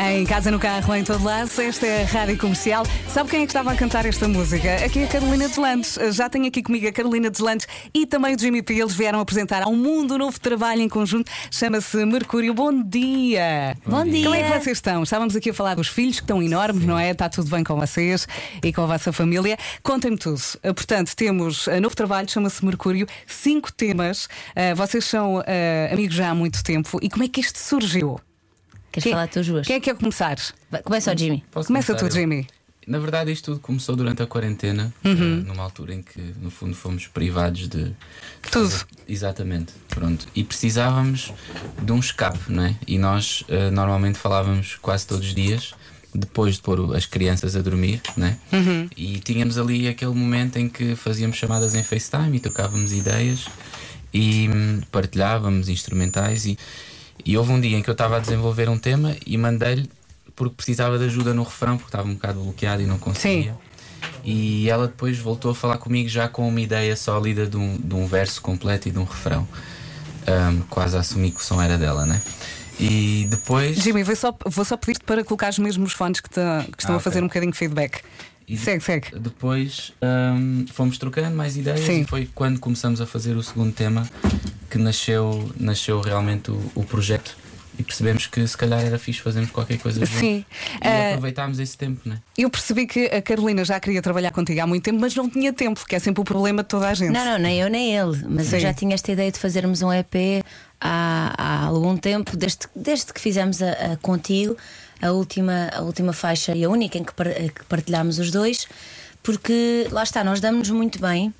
Em casa, no carro, em todo lado, esta é a Rádio Comercial. Sabe quem é que estava a cantar esta música? Aqui é a Carolina Deslandes. Já tenho aqui comigo a Carolina Deslandes e também o Jimmy P. Eles vieram apresentar ao mundo um novo trabalho em conjunto. Chama-se Mercúrio. Bom dia! Bom dia! Como é que vocês estão? Estávamos aqui a falar dos filhos que estão enormes, não é? Está tudo bem com vocês e com a vossa família. Contem-me tudo. Uh, Portanto, temos uh, novo trabalho, chama-se Mercúrio. Cinco temas. Vocês são amigos já há muito tempo. E como é que isto surgiu? Queres Quem- falar tu duas? Quem é que quer começar? Vai, Começa o Jimmy. Posso Começa tu? Jimmy. Na verdade, isto tudo começou durante a quarentena, eh, numa altura em que, no fundo, fomos privados de. de Tudo. fazer- Exatamente, pronto. E precisávamos de um escape, não é? E nós eh, normalmente falávamos quase todos os dias, depois de pôr as crianças a dormir, né? E tínhamos ali aquele momento em que fazíamos chamadas em FaceTime e trocávamos ideias e hum, partilhávamos instrumentais. E, e houve um dia em que eu estava a desenvolver um tema e mandei-lhe porque precisava de ajuda no refrão, porque estava um bocado bloqueado e não conseguia. E ela depois voltou a falar comigo já com uma ideia sólida de um, de um verso completo e de um refrão. Hum, quase a assumir que o som era dela, né? E depois. Jimmy, vou só, vou só pedir-te para colocar os mesmos fones que, te- que estão Ah, a fazer ok. um bocadinho de feedback. E de- Segue, segue. Depois hum, fomos trocando mais ideias Sim. e foi quando começamos a fazer o segundo tema que nasceu, nasceu realmente o, o projeto e percebemos que se calhar era fixe fazermos qualquer coisa juntos. Sim. E Eh, aproveitámos esse tempo, né? Eu percebi que a Carolina já queria trabalhar contigo há muito tempo, mas não tinha tempo, que é sempre o problema de toda a gente. Não, não, nem eu nem ele. Mas Sim. eu já tinha esta ideia de fazermos um EP há, há algum tempo, desde, desde que fizemos a, a Contigo, a última, a última faixa e a única em que, par- que partilhámos os dois, porque lá está, nós damos-nos muito bem.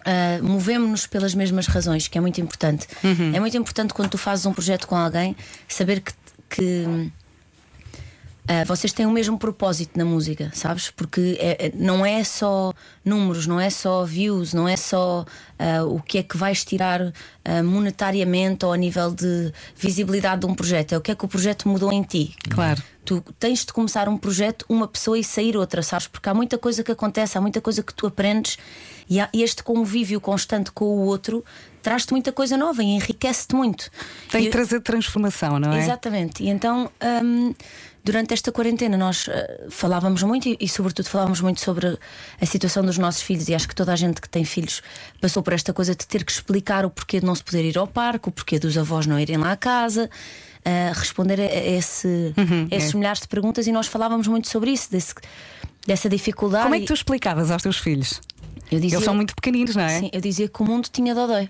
Uh, movemos-nos pelas mesmas razões, que é muito importante. É muito importante quando tu fazes um projeto com alguém saber que, que Uh, vocês têm o mesmo propósito na música, sabes? Porque é- é- não é só números, não é só views, não é só uh, o que é que vais tirar monetariamente ou a nível de visibilidade de um projeto, é o que é que o projeto mudou em ti. Claro. Tu tens de começar um projeto, uma pessoa e sair outra, sabes? Porque há muita coisa que acontece, há muita coisa que tu aprendes e este convívio constante com o outro traz-te muita coisa nova e enriquece-te muito. Tem que trazer transformação, não é? Exatamente. E então, hum, durante esta quarentena, nós eh, falávamos muito e, e, sobretudo, falávamos muito sobre a situação dos nossos filhos. E acho que toda a gente que tem filhos passou por esta coisa de ter que explicar o porquê de não se poder ir ao parque, o porquê dos avós não irem lá à casa. eh, responder a, esse, Uhum, a esses é. milhares de perguntas e nós falávamos muito sobre isso, desse- dessa dificuldade. Como é que tu explicavas aos teus filhos? Eu dizia, Eles são muito pequeninos, não é? Sim, eu dizia que o mundo tinha dodói.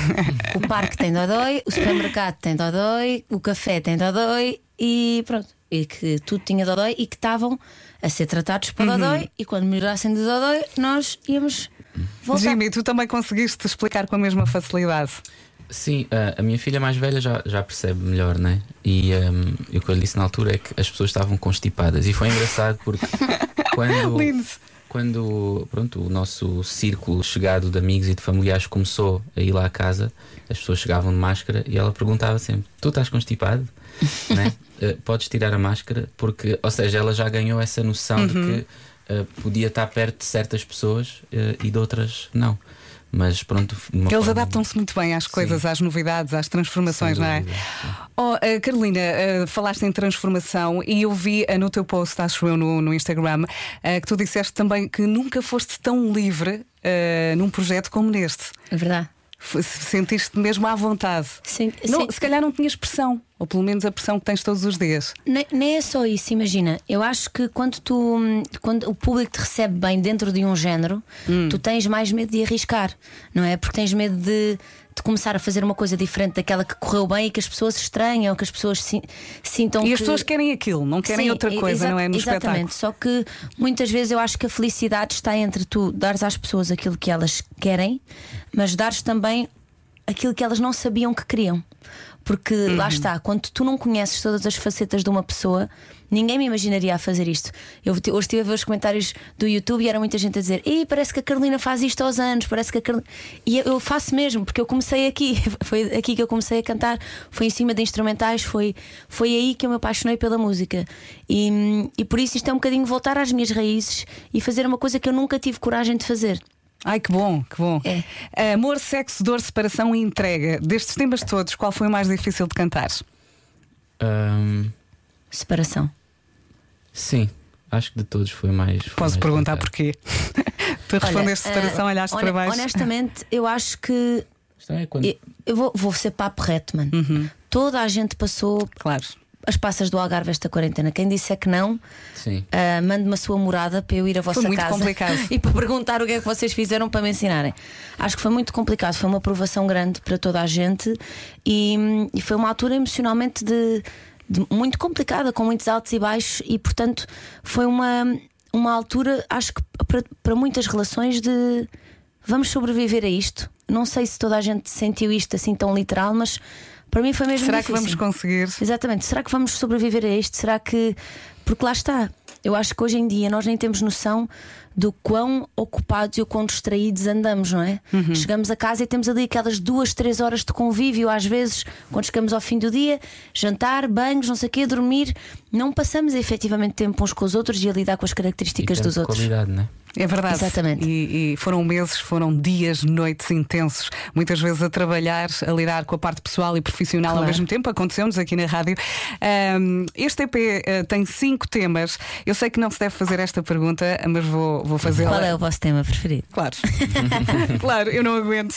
o parque tem dodói, o supermercado tem dodói, o café tem dodói e pronto. E que tudo tinha dodói e que estavam a ser tratados por dodói e quando melhorassem de dodói nós íamos voltar. Jimmy, tu também conseguiste explicar com a mesma facilidade. Sim, a, a minha filha mais velha já, já percebe melhor, né? E um, e o que eu lhe disse na altura é que as pessoas estavam constipadas. E foi engraçado porque quando, Lindo. Quando pronto, o nosso círculo chegado de amigos e de familiares começou a ir lá à casa, as pessoas chegavam de máscara e ela perguntava sempre: Tu estás constipado? né? Eh, podes tirar a máscara? Porque, ou seja, ela já ganhou essa noção de que eh, podia estar perto de certas pessoas eh, e de outras não. Mas pronto, Eles forma- adaptam-se muito bem às coisas, às novidades, às transformações, não é? sim. Oh, eh, Carolina, eh, falaste em transformação e eu vi eh, no teu post, acho eu, no, no Instagram, que tu disseste também que nunca foste tão livre num projeto como neste. É verdade. F- Sentiste-te mesmo à vontade. Sim, Não, sim. se calhar não tinhas pressão, ou pelo menos a pressão que tens todos os dias. Nem, nem é só isso, imagina. Eu acho que quando tu hum, quando o público te recebe bem dentro de um género, tu tens mais medo de arriscar, não é? Porque tens medo de, de começar a fazer uma coisa diferente daquela que correu bem e que as pessoas se estranham, que as pessoas si- sintam e que... as pessoas querem aquilo, não querem Sim, outra coisa, não é? No Exatamente, espetáculo. só que muitas vezes eu acho que a felicidade está entre tu dares às pessoas aquilo que elas querem, mas dares também aquilo que elas não sabiam que queriam. Porque Uhum. lá está, quando tu não conheces todas as facetas de uma pessoa, ninguém me imaginaria a fazer isto. Eu hoje estive a ver os comentários do YouTube e era muita gente a dizer: Ih, parece que a Carolina faz isto aos anos, parece que a Carolina. E eu, eu faço mesmo, porque eu comecei aqui, foi aqui que eu comecei a cantar, foi em cima de instrumentais, foi, foi aí que eu me apaixonei pela música. E, e por isso isto é um bocadinho voltar às minhas raízes e fazer uma coisa que eu nunca tive coragem de fazer. Ai, que bom, que bom. É. Amor, sexo, dor, separação e entrega. Destes temas todos, qual foi o mais difícil de cantar? Hum, Separação. Sim, acho que de todos foi mais. foi Posso mais perguntar complicado. porquê? tu respondeste Olha, separação, olhaste para baixo. Honestamente, eu acho que. Isto é quando- Eu, eu vou, vou ser papo reto, mano. Uhum. Toda a gente passou Claro. As passas do Algarve esta quarentena. Quem disser que não, ah, mande-me a sua morada para eu ir a vossa muito casa complicado. e para perguntar o que é que vocês fizeram para me ensinarem. Acho que foi muito complicado, foi uma provação grande para toda a gente e, e foi uma altura emocionalmente de, de muito complicada, com muitos altos e baixos, e portanto foi uma, uma altura, acho que para, para muitas relações de vamos sobreviver a isto. Não sei se toda a gente sentiu isto assim tão literal, mas para mim foi mesmo Será que difícil. vamos conseguir? Exatamente. Será que vamos sobreviver a isto? Será que. Porque lá está. Eu acho que hoje em dia nós nem temos noção do quão ocupados e o quão distraídos andamos, não é? Chegamos a casa e temos ali aquelas duas, três horas de convívio, às vezes, quando chegamos ao fim do dia, jantar, banhos, não sei o quê, dormir. Não passamos efetivamente tempo uns com os outros e a lidar com as E características tempo dos outros. qualidade, né? É verdade. Exatamente. E, e foram meses, foram dias, noites intensos, muitas vezes a trabalhar, a lidar com a parte pessoal e profissional ao Claro. mesmo tempo. Aconteceu-nos aqui na rádio. Ahm, este EP eh, tem cinco temas. Eu sei que não se deve fazer esta pergunta, mas vou, vou fazê-la. Qual é o vosso tema preferido? Claro, claro, eu não aguento.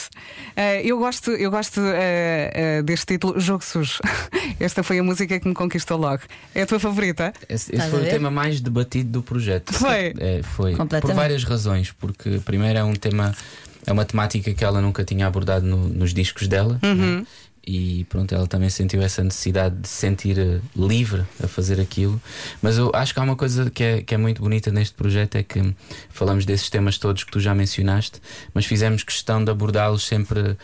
Eh, eu gosto, eu gosto eh, eh, deste título, Jogo Sujo. Esta foi a música que me conquistou logo. É a tua favorita? Esse, esse foi o tema mais debatido do projeto. Foi? É, foi. Por várias razões. Porque, primeiro, é um tema, é uma temática que ela nunca tinha abordado no- nos discos dela. né? E pronto, ela também sentiu essa necessidade de se sentir eh, livre a fazer aquilo. Mas eu acho que há uma coisa que é, que é muito bonita neste projeto: é que falamos desses temas todos que tu já mencionaste, mas fizemos questão de abordá-los sempre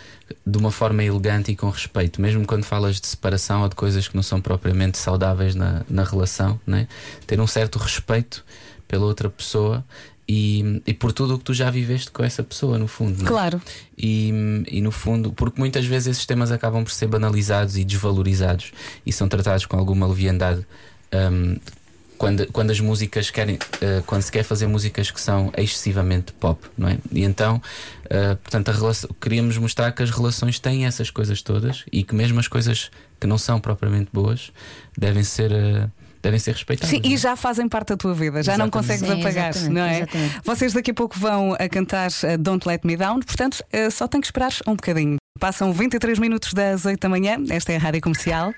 de uma forma elegante e com respeito, mesmo quando falas de separação ou de coisas que não são propriamente saudáveis na, na relação, né? ter um certo respeito pela outra pessoa. E, e por tudo o que tu já viveste com essa pessoa, no fundo. né? Claro. E, e no fundo, porque muitas vezes esses temas acabam por ser banalizados e desvalorizados e são tratados com alguma leviandade. hum, quando, quando as músicas querem, eh, quando se quer fazer músicas que são excessivamente pop, não é? E então, eh, portanto, relação, queríamos mostrar que as relações têm essas coisas todas e que mesmo as coisas que não são propriamente boas devem ser, eh, devem ser respeitadas. Sim, não é? e já fazem parte da tua vida, já não Exatamente. consegues Sim, apagar, exatamente, não é? exatamente. Vocês daqui a pouco vão a cantar uh, Don't Let Me Down, portanto, uh, só tem que esperar um bocadinho. Passam 23 minutos das 8 da manhã, esta é a Rádio Comercial.